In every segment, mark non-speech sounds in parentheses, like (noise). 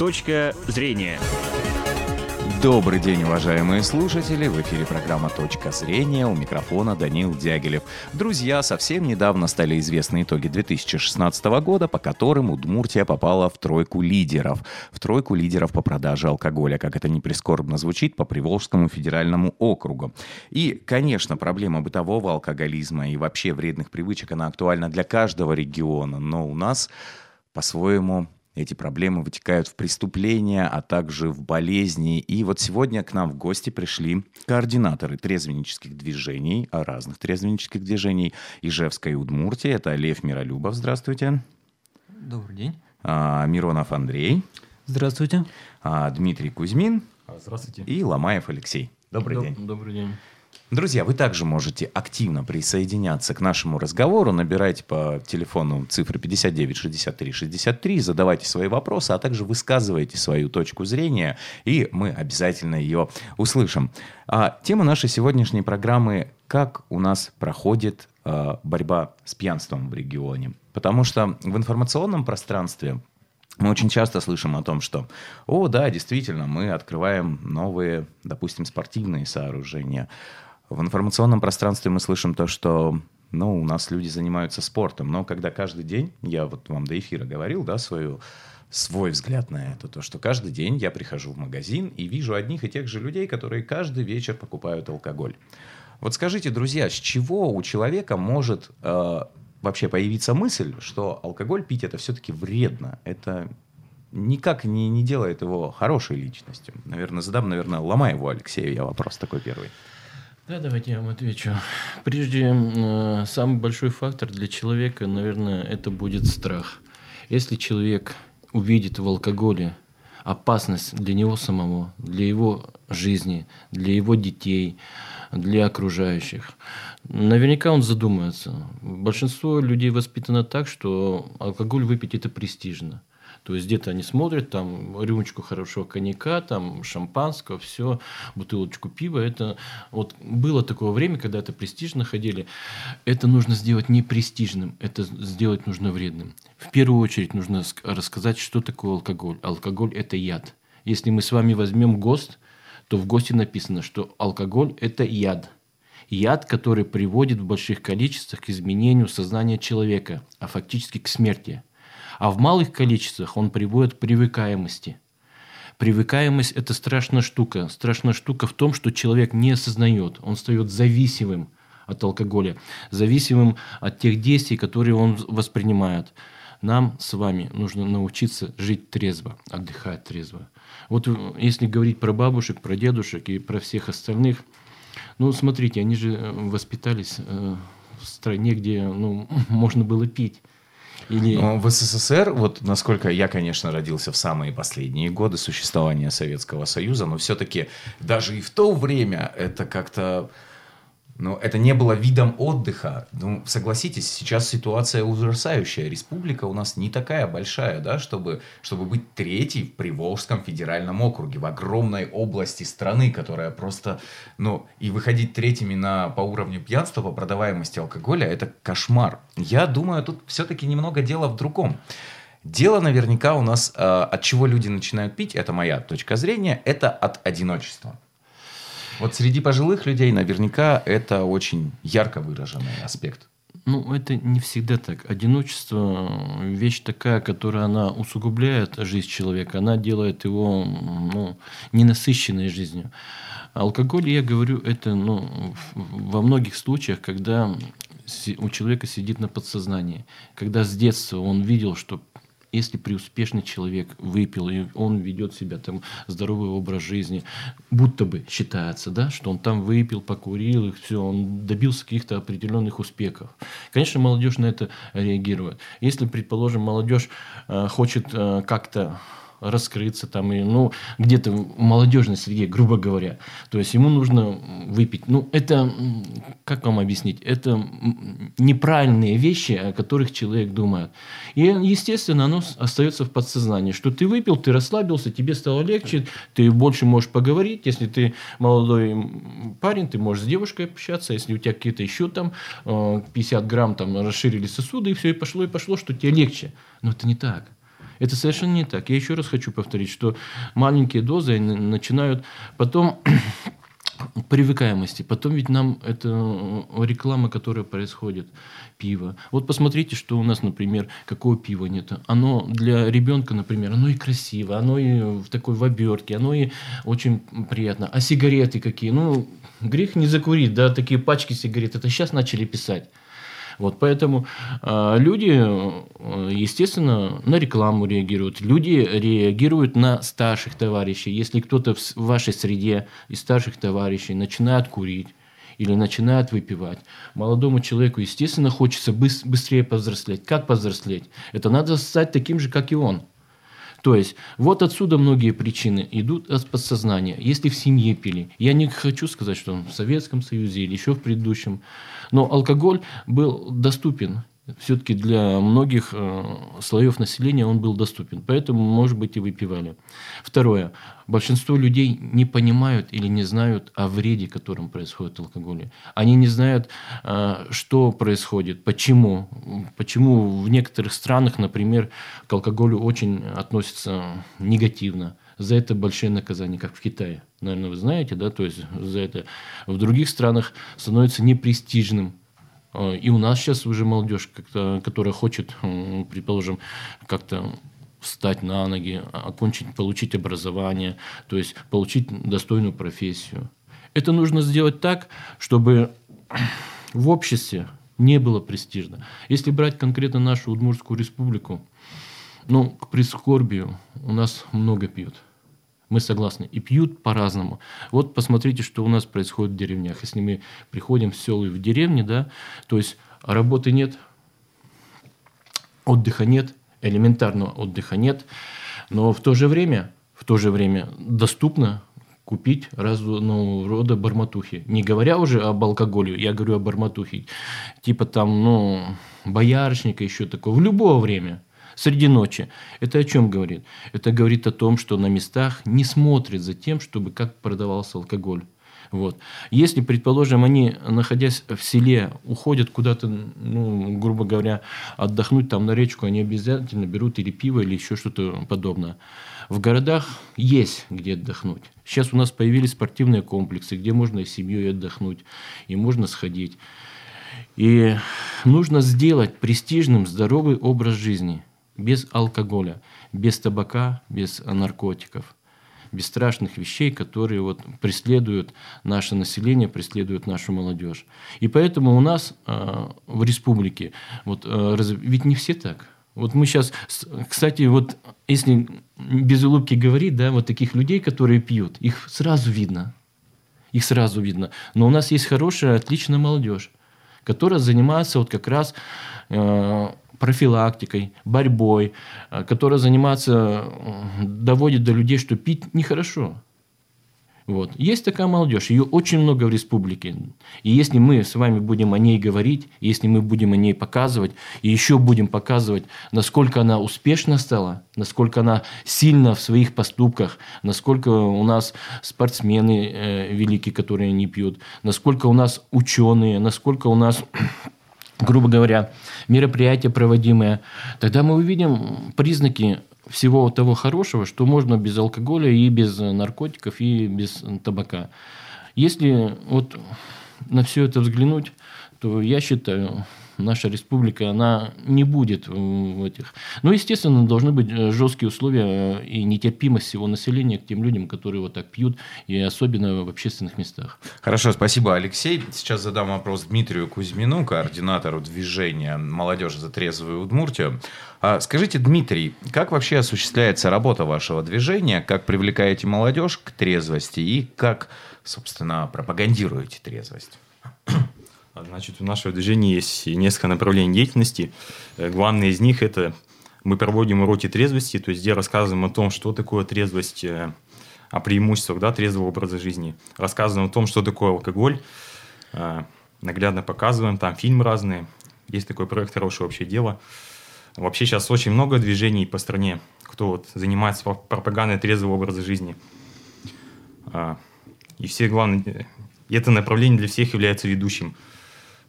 Точка зрения. Добрый день, уважаемые слушатели! В эфире программа «Точка зрения». У микрофона Данил Дягилев. Друзья, совсем недавно стали известны итоги 2016 года, по которым Удмуртия попала в тройку лидеров. В тройку лидеров по продаже алкоголя, как это не прискорбно звучит, по Приволжскому федеральному округу. И, конечно, проблема бытового алкоголизма и вообще вредных привычек, она актуальна для каждого региона, но у нас по-своему эти проблемы вытекают в преступления, а также в болезни. И вот сегодня к нам в гости пришли координаторы трезвеннических движений, разных трезвеннических движений Ижевской Удмуртии. Это Лев Миролюбов. Здравствуйте. Добрый день. А, Миронов Андрей. Здравствуйте. А, Дмитрий Кузьмин. Здравствуйте. И Ломаев Алексей. Добрый Доб- день. Добрый день. Друзья, вы также можете активно присоединяться к нашему разговору. Набирайте по телефону цифры 59 63 63, задавайте свои вопросы, а также высказывайте свою точку зрения, и мы обязательно ее услышим. А, тема нашей сегодняшней программы «Как у нас проходит а, борьба с пьянством в регионе?» Потому что в информационном пространстве мы очень часто слышим о том, что, о, да, действительно, мы открываем новые, допустим, спортивные сооружения. В информационном пространстве мы слышим то, что ну, у нас люди занимаются спортом, но когда каждый день, я вот вам до эфира говорил, да, свою, свой взгляд на это, то, что каждый день я прихожу в магазин и вижу одних и тех же людей, которые каждый вечер покупают алкоголь. Вот скажите, друзья, с чего у человека может э, вообще появиться мысль, что алкоголь пить это все-таки вредно? Это никак не, не делает его хорошей личностью. Наверное, задам, наверное, ломай его Алексею, я вопрос такой первый. Да, давайте я вам отвечу. Прежде, э, самый большой фактор для человека, наверное, это будет страх. Если человек увидит в алкоголе опасность для него самого, для его жизни, для его детей, для окружающих, наверняка он задумается. Большинство людей воспитано так, что алкоголь выпить это престижно. То есть где-то они смотрят, там рюмочку хорошего коньяка, там шампанского, все, бутылочку пива. Это вот было такое время, когда это престижно ходили. Это нужно сделать не престижным, это сделать нужно вредным. В первую очередь нужно рассказать, что такое алкоголь. Алкоголь – это яд. Если мы с вами возьмем ГОСТ, то в ГОСТе написано, что алкоголь – это яд. Яд, который приводит в больших количествах к изменению сознания человека, а фактически к смерти. А в малых количествах он приводит к привыкаемости. Привыкаемость – это страшная штука. Страшная штука в том, что человек не осознает. Он стает зависимым от алкоголя, зависимым от тех действий, которые он воспринимает. Нам с вами нужно научиться жить трезво, отдыхать трезво. Вот если говорить про бабушек, про дедушек и про всех остальных, ну, смотрите, они же воспитались в стране, где ну, (laughs) можно было пить. Или... Но в СССР, вот насколько я, конечно, родился в самые последние годы существования Советского Союза, но все-таки даже и в то время это как-то... Ну, это не было видом отдыха. Ну, согласитесь, сейчас ситуация ужасающая. Республика у нас не такая большая, да, чтобы, чтобы быть третьей в Приволжском федеральном округе, в огромной области страны, которая просто, ну, и выходить третьими на, по уровню пьянства, по продаваемости алкоголя, это кошмар. Я думаю, тут все-таки немного дело в другом. Дело наверняка у нас, э, от чего люди начинают пить, это моя точка зрения, это от одиночества. Вот среди пожилых людей наверняка это очень ярко выраженный аспект. Ну, это не всегда так. Одиночество – вещь такая, которая она усугубляет жизнь человека, она делает его ну, ненасыщенной жизнью. Алкоголь, я говорю, это ну, во многих случаях, когда у человека сидит на подсознании, когда с детства он видел, что если преуспешный человек выпил, и он ведет себя там здоровый образ жизни, будто бы считается, да, что он там выпил, покурил, и все, он добился каких-то определенных успехов. Конечно, молодежь на это реагирует. Если, предположим, молодежь э, хочет э, как-то раскрыться там и ну где-то в молодежной среде, грубо говоря. То есть ему нужно выпить. Ну это как вам объяснить? Это неправильные вещи, о которых человек думает. И естественно оно остается в подсознании, что ты выпил, ты расслабился, тебе стало легче, ты больше можешь поговорить. Если ты молодой парень, ты можешь с девушкой общаться. Если у тебя какие-то еще там 50 грамм там расширили сосуды и все и пошло и пошло, что тебе легче. Но это не так. Это совершенно не так. Я еще раз хочу повторить, что маленькие дозы начинают потом (clears throat) привыкаемости. Потом ведь нам это э, реклама, которая происходит, пиво. Вот посмотрите, что у нас, например, какое пиво нет. Оно для ребенка, например, оно и красиво, оно и в такой в обертке, оно и очень приятно. А сигареты какие? Ну, грех не закурить, да, такие пачки сигарет. Это сейчас начали писать. Вот поэтому э, люди, естественно, на рекламу реагируют. Люди реагируют на старших товарищей. Если кто-то в вашей среде из старших товарищей начинает курить, или начинает выпивать. Молодому человеку, естественно, хочется быстрее повзрослеть. Как повзрослеть? Это надо стать таким же, как и он. То есть, вот отсюда многие причины идут от подсознания. Если в семье пили, я не хочу сказать, что в Советском Союзе или еще в предыдущем, но алкоголь был доступен все-таки для многих э, слоев населения он был доступен. Поэтому, может быть, и выпивали. Второе. Большинство людей не понимают или не знают о вреде, которым происходит алкоголь. Они не знают, э, что происходит, почему. Почему в некоторых странах, например, к алкоголю очень относятся негативно. За это большие наказания, как в Китае. Наверное, вы знаете, да? То есть за это в других странах становится непрестижным и у нас сейчас уже молодежь, которая хочет, предположим, как-то встать на ноги, окончить, получить образование, то есть получить достойную профессию. Это нужно сделать так, чтобы в обществе не было престижно. Если брать конкретно нашу Удмуртскую республику, ну, к прискорбию у нас много пьют – мы согласны. И пьют по-разному. Вот посмотрите, что у нас происходит в деревнях. Если мы приходим в село и в деревне, да, то есть работы нет, отдыха нет, элементарного отдыха нет, но в то же время, в то же время доступно купить разного рода барматухи. Не говоря уже об алкоголе, я говорю о барматухе. Типа там, ну, боярышника еще такого. В любое время среди ночи. Это о чем говорит? Это говорит о том, что на местах не смотрят за тем, чтобы как продавался алкоголь. Вот. Если, предположим, они, находясь в селе, уходят куда-то, ну, грубо говоря, отдохнуть там на речку, они обязательно берут или пиво, или еще что-то подобное. В городах есть где отдохнуть. Сейчас у нас появились спортивные комплексы, где можно и с семьей отдохнуть, и можно сходить. И нужно сделать престижным здоровый образ жизни – без алкоголя, без табака, без наркотиков, без страшных вещей, которые вот преследуют наше население, преследуют нашу молодежь. И поэтому у нас э, в республике, вот, э, ведь не все так. Вот мы сейчас, кстати, вот если без улыбки говорить, да, вот таких людей, которые пьют, их сразу видно. Их сразу видно. Но у нас есть хорошая, отличная молодежь, которая занимается вот как раз э, профилактикой, борьбой, э, которая занимается, э, доводит до людей, что пить нехорошо. Вот. Есть такая молодежь, ее очень много в республике. И если мы с вами будем о ней говорить, если мы будем о ней показывать, и еще будем показывать, насколько она успешно стала, насколько она сильна в своих поступках, насколько у нас спортсмены э, великие, которые не пьют, насколько у нас ученые, насколько у нас грубо говоря, мероприятия проводимые, тогда мы увидим признаки всего того хорошего, что можно без алкоголя и без наркотиков и без табака. Если вот на все это взглянуть, то я считаю, наша республика, она не будет в этих... Ну, естественно, должны быть э, жесткие условия э, и нетерпимость всего населения к тем людям, которые вот так пьют, и особенно в общественных местах. Хорошо, спасибо, Алексей. Сейчас задам вопрос Дмитрию Кузьмину, координатору движения «Молодежь за трезвую Удмуртию». А скажите, Дмитрий, как вообще осуществляется работа вашего движения, как привлекаете молодежь к трезвости и как, собственно, пропагандируете трезвость? Значит, в нашем движении есть несколько направлений деятельности. Э, главное из них – это мы проводим уроки трезвости, то есть где рассказываем о том, что такое трезвость, э, о преимуществах да, трезвого образа жизни. Рассказываем о том, что такое алкоголь. Э, наглядно показываем, там фильмы разные. Есть такой проект «Хорошее общее дело». Вообще сейчас очень много движений по стране, кто вот занимается пропагандой трезвого образа жизни. И все главное, это направление для всех является ведущим –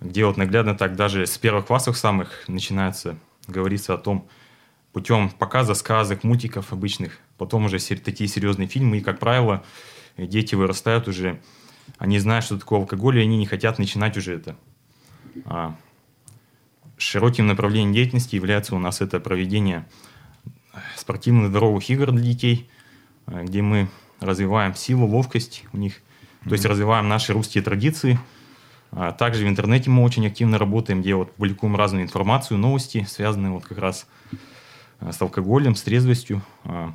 где вот наглядно так даже с первых классов самых начинается говориться о том, путем показа сказок, мультиков обычных, потом уже такие серьезные фильмы, и, как правило, дети вырастают уже, они знают, что такое алкоголь, и они не хотят начинать уже это. А широким направлением деятельности является у нас это проведение спортивных здоровых игр для детей, э, где мы развиваем силу, ловкость у них, то есть развиваем наши русские традиции. А также в интернете мы очень активно работаем, где вот публикуем разную информацию, новости, связанные вот как раз э, с алкоголем, с трезвостью. А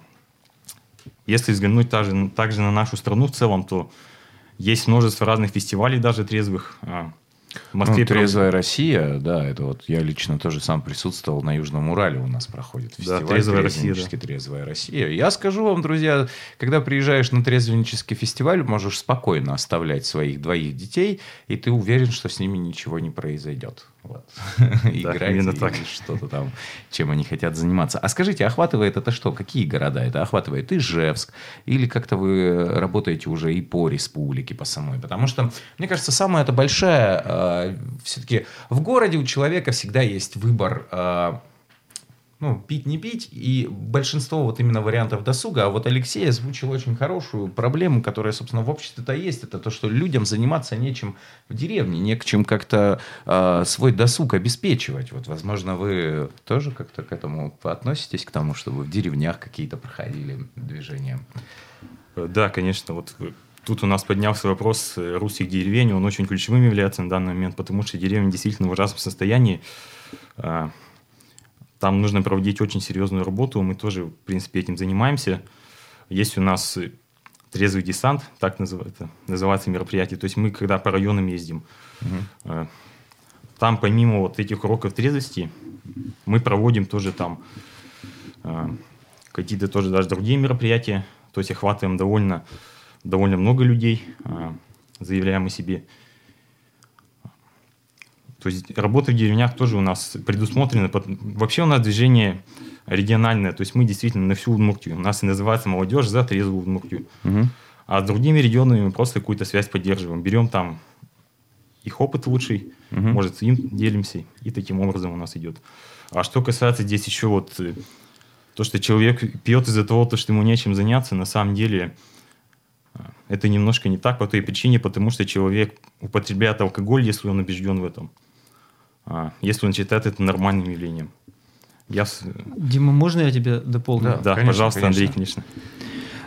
если взглянуть также, также на нашу страну в целом, то есть множество разных фестивалей даже трезвых. В Москве ну, трезвая Россия, да, это вот я лично тоже сам присутствовал на Южном Урале у нас проходит фестиваль. Да, трезвая Россия. Да. Трезвая Россия. Я скажу вам, друзья, когда приезжаешь на трезвеннический фестиваль, можешь спокойно оставлять своих двоих детей, и ты уверен, что с ними ничего не произойдет. Вот. (laughs) Играть именно так. что-то там, чем они хотят заниматься. А скажите, охватывает это что? Какие города это охватывает? Ижевск? Или как-то вы работаете уже и по республике, по самой? Потому что, мне кажется, самая это большая... Э, все-таки в городе у человека всегда есть выбор... Э, ну, пить, не пить, и большинство вот именно вариантов досуга. А вот Алексей озвучил очень хорошую проблему, которая, собственно, в обществе-то есть. Это то, что людям заниматься нечем в деревне, не к чем как-то э, свой досуг обеспечивать. Вот, возможно, вы тоже как-то к этому относитесь, к тому, чтобы в деревнях какие-то проходили движения? Да, конечно. Вот Тут у нас поднялся вопрос э, русских деревень, он очень ключевым является на данный момент, потому что деревня действительно в ужасном состоянии. Там нужно проводить очень серьезную работу. Мы тоже, в принципе, этим занимаемся. Есть у нас трезвый десант, так называется, называется мероприятие. То есть мы, когда по районам ездим, угу. там помимо вот этих уроков трезвости, мы проводим тоже там э, какие-то тоже даже другие мероприятия. То есть охватываем довольно, довольно много людей, э, заявляем о себе. То есть работа в деревнях тоже у нас предусмотрена. Вообще у нас движение региональное, то есть мы действительно на всю Удмуртию. У нас и называется молодежь за трезвую Удмуртию. Угу. А с другими регионами мы просто какую-то связь поддерживаем. Берем там их опыт лучший, угу. может, им делимся, и таким образом у нас идет. А что касается здесь еще вот э, то, что человек пьет из-за того, что ему нечем заняться, на самом деле э, это немножко не так по той причине, потому что человек употребляет алкоголь, если он убежден в этом. А, если он считает это нормальным явлением. Я... Дима, можно я тебя дополню? Да, да конечно, пожалуйста, конечно. Андрей, конечно.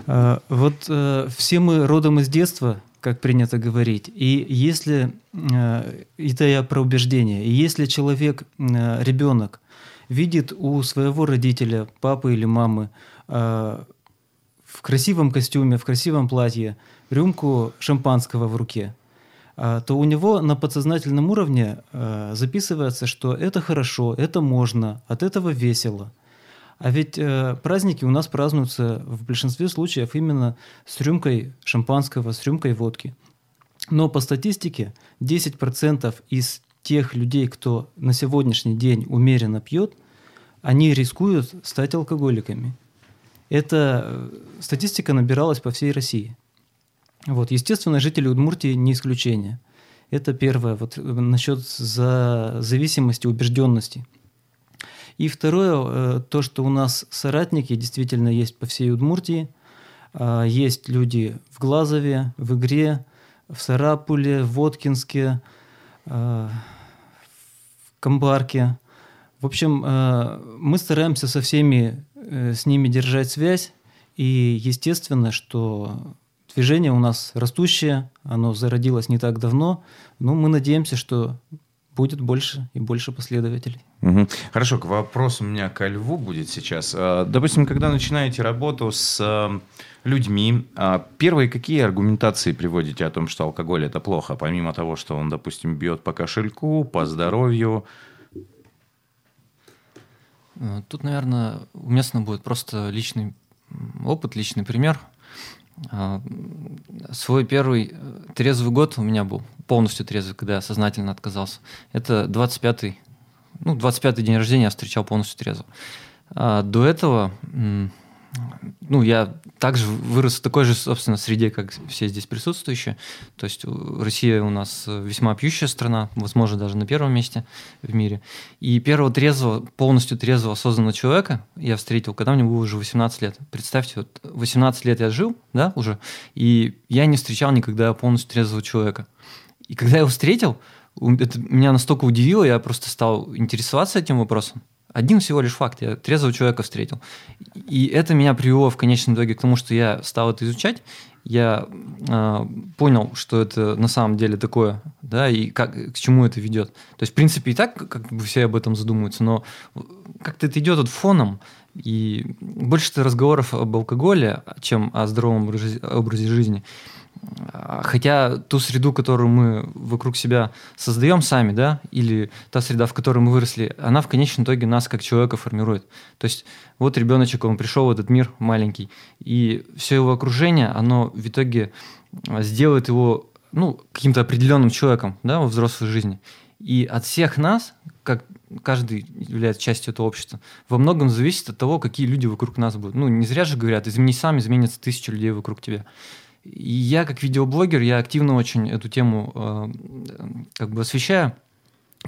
А, вот э, все мы родом из детства, как принято говорить. И если, э, это я про убеждение, и если человек, э, ребенок, видит у своего родителя, папы или мамы, в красивом костюме, в красивом платье, рюмку шампанского в руке – то у него на подсознательном уровне а, записывается, что это хорошо, это можно, от этого весело. А ведь э, праздники у нас празднуются в большинстве случаев именно с рюмкой шампанского, с рюмкой водки. Но по статистике 10% из тех людей, кто на сегодняшний день умеренно пьет, они рискуют стать алкоголиками. Эта э, статистика набиралась по всей России. Вот, естественно, жители Удмуртии не исключение. Это первое, вот насчет за зависимости, убежденности. И второе, э, то, что у нас соратники действительно есть по всей Удмуртии. А, есть люди в Глазове, в Игре, в Сарапуле, в Воткинске, а, в Камбарке. В общем, э, мы стараемся со всеми э, с ними держать связь. И естественно, что Движение у нас растущее, оно зародилось не так давно, но мы надеемся, что будет больше и больше последователей. Угу. Хорошо, к вопросу у меня ко льву будет сейчас. А, допустим, когда начинаете работу с а, людьми, а, первые какие аргументации приводите о том, что алкоголь это плохо, помимо того, что он, допустим, бьет по кошельку, по здоровью? Тут, наверное, уместно будет просто личный опыт, личный пример. А, свой первый э, трезвый год у меня был, полностью трезвый, когда я сознательно отказался. Это 25-й, ну, 25-й день рождения я встречал полностью трезво. А до этого, ну, я также вырос в такой же, собственно, среде, как все здесь присутствующие. То есть Россия у нас весьма пьющая страна, возможно, даже на первом месте в мире. И первого трезвого, полностью трезвого, осознанного человека я встретил, когда мне было уже 18 лет. Представьте, вот 18 лет я жил, да, уже, и я не встречал никогда полностью трезвого человека. И когда я его встретил, это меня настолько удивило, я просто стал интересоваться этим вопросом. Один всего лишь факт, я трезвого человека встретил. И это меня привело в конечном итоге к тому, что я стал это изучать, я э, понял, что это на самом деле такое, да, и как, к чему это ведет. То есть, в принципе, и так как бы все об этом задумываются, но как-то это идет вот фоном, и больше разговоров об алкоголе, чем о здоровом образе жизни. Хотя ту среду, которую мы вокруг себя создаем сами, да, или та среда, в которой мы выросли, она в конечном итоге нас как человека формирует. То есть вот ребеночек, он пришел в этот мир маленький, и все его окружение, оно в итоге сделает его ну, каким-то определенным человеком да, во взрослой жизни. И от всех нас, как каждый является частью этого общества, во многом зависит от того, какие люди вокруг нас будут. Ну, не зря же говорят, измени сам, изменится тысяча людей вокруг тебя. И я как видеоблогер, я активно очень эту тему э, как бы освещаю,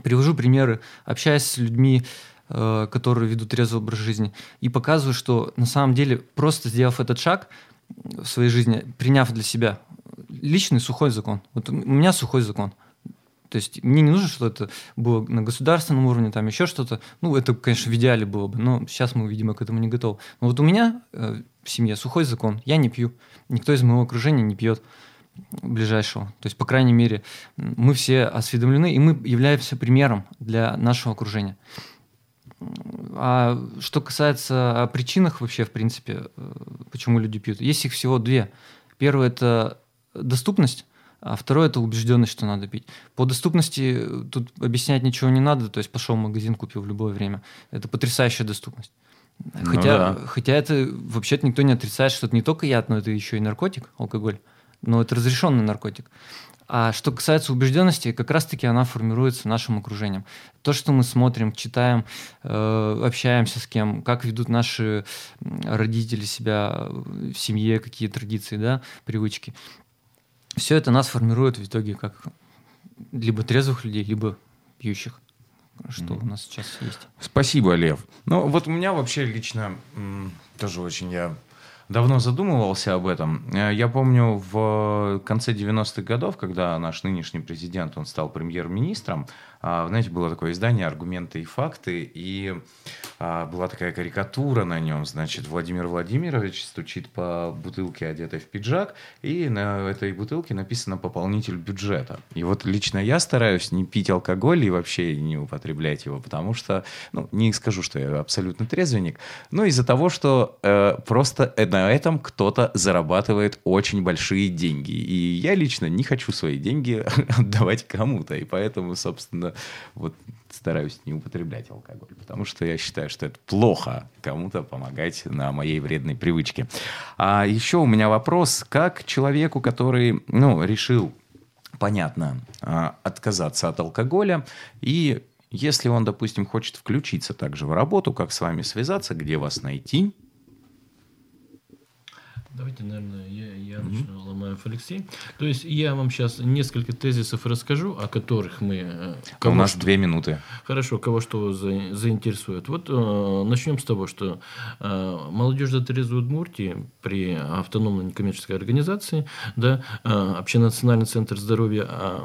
привожу примеры, общаясь с людьми, э, которые ведут трезвый образ жизни, и показываю, что на самом деле просто сделав этот шаг в своей жизни, приняв для себя личный сухой закон. Вот у меня сухой закон. То есть мне не нужно, чтобы это было на государственном уровне, там еще что-то. Ну, это, конечно, в идеале было бы, но сейчас мы, видимо, к этому не готовы. Но вот у меня э, в семье сухой закон. Я не пью. Никто из моего окружения не пьет ближайшего. То есть, по крайней мере, мы все осведомлены, и мы являемся примером для нашего окружения. А что касается о причинах вообще, в принципе, э, почему люди пьют, есть их всего две. Первое – это доступность, а второе – это убежденность, что надо пить. По доступности тут объяснять ничего не надо, то есть пошел в магазин, купил в любое время. Это потрясающая доступность. Ну хотя, ну, да. хотя это вообще-то никто не отрицает, что это не только яд, но это еще и наркотик, алкоголь. Но это разрешенный наркотик. А что касается убежденности, как раз-таки она формируется нашим окружением. То, что мы смотрим, читаем, э, общаемся с кем, как ведут наши родители себя в семье, какие традиции, да, привычки. Все это нас формирует в итоге как либо трезвых людей, либо пьющих что у нас сейчас есть. Спасибо, Лев. Ну, вот у меня вообще лично тоже очень я давно задумывался об этом. Э, я помню в конце 90-х годов, когда наш нынешний президент, он стал премьер-министром, знаете, было такое издание «Аргументы и факты», и а, была такая карикатура на нем, значит, Владимир Владимирович стучит по бутылке, одетой в пиджак, и на этой бутылке написано «пополнитель бюджета». И вот лично я стараюсь не пить алкоголь и вообще не употреблять его, потому что, ну, не скажу, что я абсолютно трезвенник, но из-за того, что э, просто на этом кто-то зарабатывает очень большие деньги. И я лично не хочу свои деньги (laughs) отдавать кому-то, и поэтому, собственно, вот стараюсь не употреблять алкоголь, потому что я считаю, что это плохо кому-то помогать на моей вредной привычке. А еще у меня вопрос, как человеку, который, ну, решил, понятно, а, отказаться от алкоголя и если он, допустим, хочет включиться также в работу, как с вами связаться, где вас найти, Давайте, наверное, я, я mm-hmm. начну, Ломаев Алексей. То есть я вам сейчас несколько тезисов расскажу, о которых мы... Э, кого У нас что, две минуты. Хорошо, кого что за, заинтересует. Вот э, начнем с того, что э, молодежь за трезвую Удмуртии при автономной некоммерческой организации, да, э, общенациональный центр здоровья э,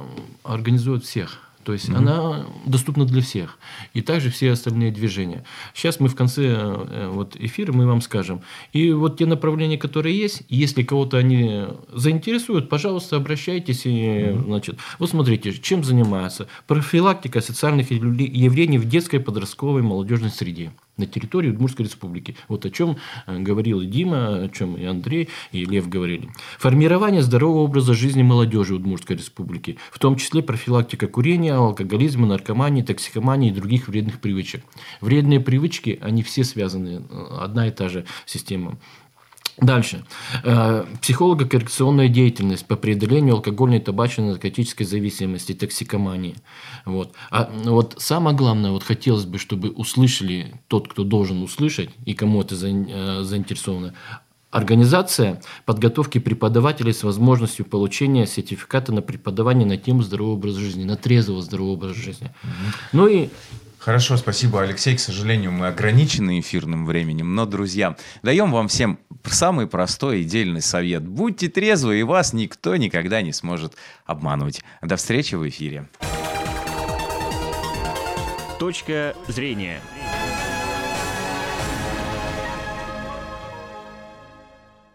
организует всех то есть mm-hmm. она доступна для всех. И также все остальные движения. Сейчас мы в конце э, вот эфира мы вам скажем. И вот те направления, которые есть, если кого-то они заинтересуют, пожалуйста, обращайтесь. И, mm-hmm. значит, вот смотрите, чем занимается. Профилактика социальных явлений в детской, подростковой, молодежной среде на территории Удмуртской республики. Вот о чем э, говорил и Дима, о чем и Андрей, и Лев говорили. Формирование здорового образа жизни молодежи Удмуртской республики, в том числе профилактика курения, алкоголизма, наркомании, токсикомании и других вредных привычек. Вредные привычки, они все связаны, э, одна и та же система. Дальше. Э, психолого-коррекционная деятельность по преодолению алкогольной, табачной, наркотической зависимости, токсикомании. Вот. А вот самое главное, вот хотелось бы, чтобы услышали тот, кто должен услышать, и кому это э, заинтересовано, организация подготовки преподавателей с возможностью получения сертификата на преподавание на тему здорового образа жизни, на трезвого здорового образа жизни. Ну и Хорошо, спасибо, Алексей. К сожалению, мы ограничены эфирным временем, но, друзья, даем вам всем самый простой и дельный совет. Будьте трезвы, и вас никто никогда не сможет обманывать. До встречи в эфире. Точка зрения.